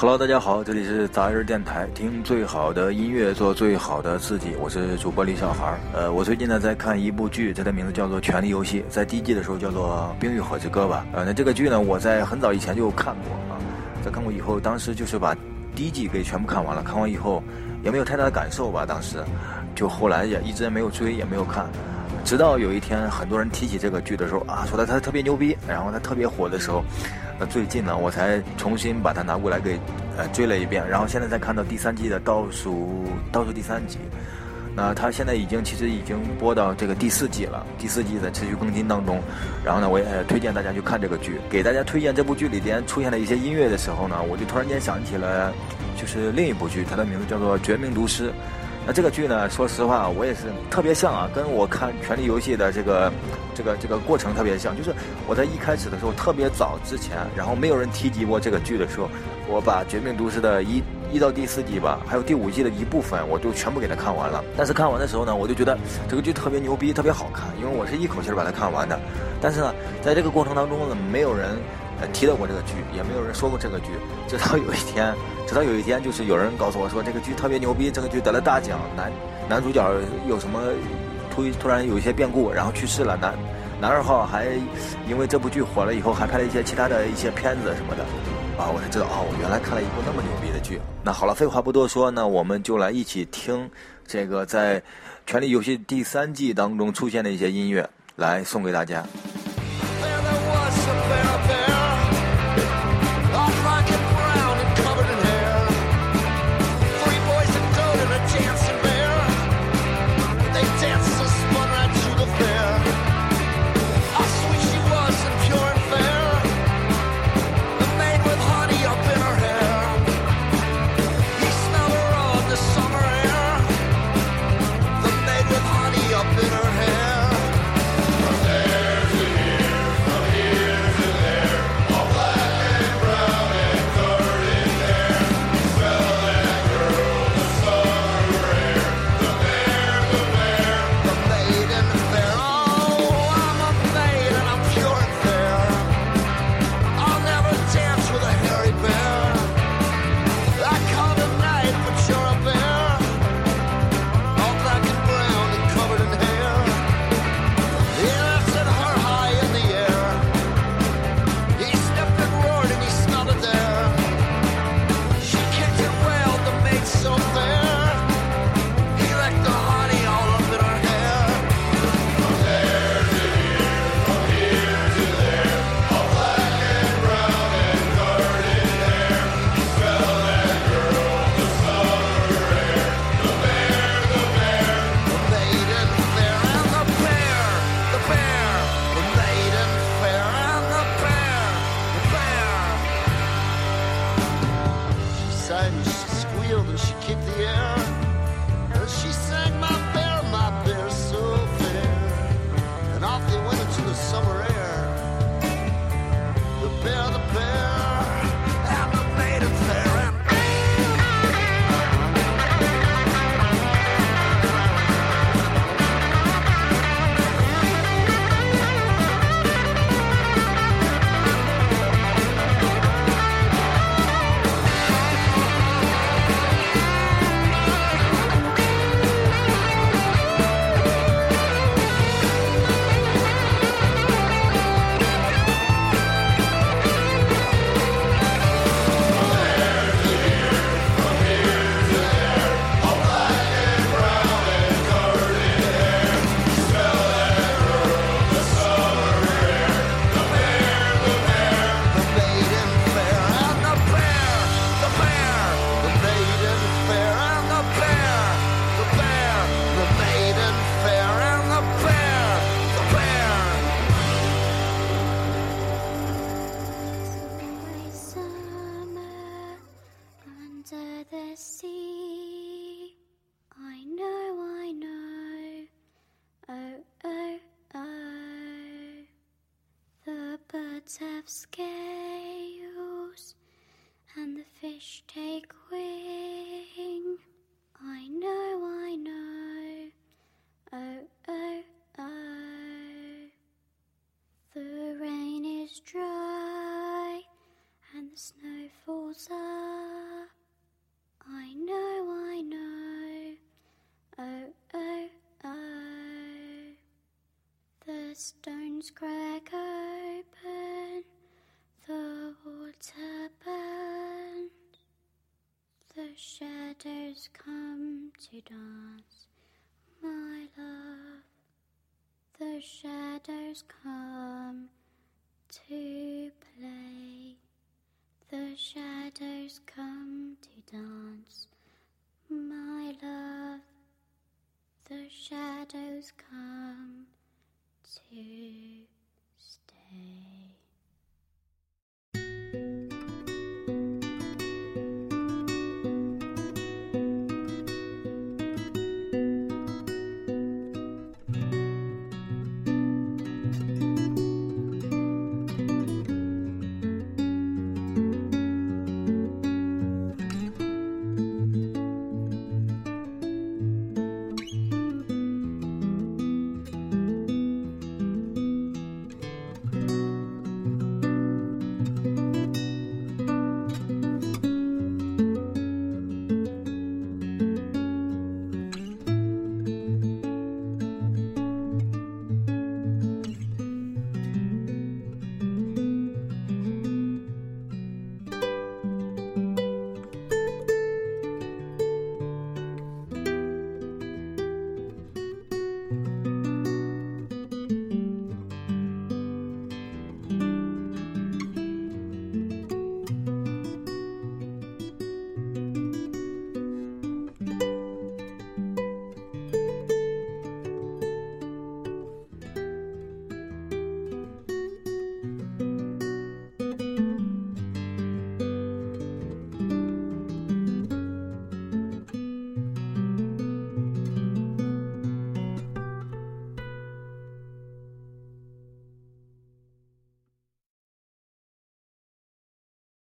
Hello，大家好，这里是杂人电台，听最好的音乐，做最好的自己。我是主播李小孩。呃，我最近呢在看一部剧，它的名字叫做《权力游戏》，在第一季的时候叫做《冰与火之歌》吧。呃，那这个剧呢，我在很早以前就看过啊，在看过以后，当时就是把第一季给全部看完了。看完以后也没有太大的感受吧，当时就后来也一直没有追，也没有看。直到有一天，很多人提起这个剧的时候啊，说他他特别牛逼，然后他特别火的时候，那最近呢，我才重新把它拿过来给呃追了一遍，然后现在才看到第三季的倒数倒数第三集。那他现在已经其实已经播到这个第四季了，第四季在持续更新当中。然后呢，我也推荐大家去看这个剧。给大家推荐这部剧里边出现的一些音乐的时候呢，我就突然间想起了，就是另一部剧，它的名字叫做《绝命毒师》。那这个剧呢？说实话，我也是特别像啊，跟我看《权力游戏》的这个、这个、这个过程特别像。就是我在一开始的时候，特别早之前，然后没有人提及过这个剧的时候，我把《绝命毒师》的一一到第四季吧，还有第五季的一部分，我就全部给它看完了。但是看完的时候呢，我就觉得这个剧特别牛逼，特别好看，因为我是一口气把它看完的。但是呢，在这个过程当中呢，没有人。提到过这个剧，也没有人说过这个剧。直到有一天，直到有一天，就是有人告诉我说这个剧特别牛逼，这个剧得了大奖，男男主角有什么突突然有一些变故，然后去世了。男男二号还因为这部剧火了以后，还拍了一些其他的一些片子什么的。啊，我才知道哦，我原来看了一部那么牛逼的剧。那好了，废话不多说，那我们就来一起听这个在《权力游戏》第三季当中出现的一些音乐，来送给大家。see. I know, I know. Oh, oh, oh. The birds have scales and the fish tail. Stones crack open, the water burns, the shadows come to dance, my love. The shadows come to play. The shadows come to dance, my love. The shadows come to.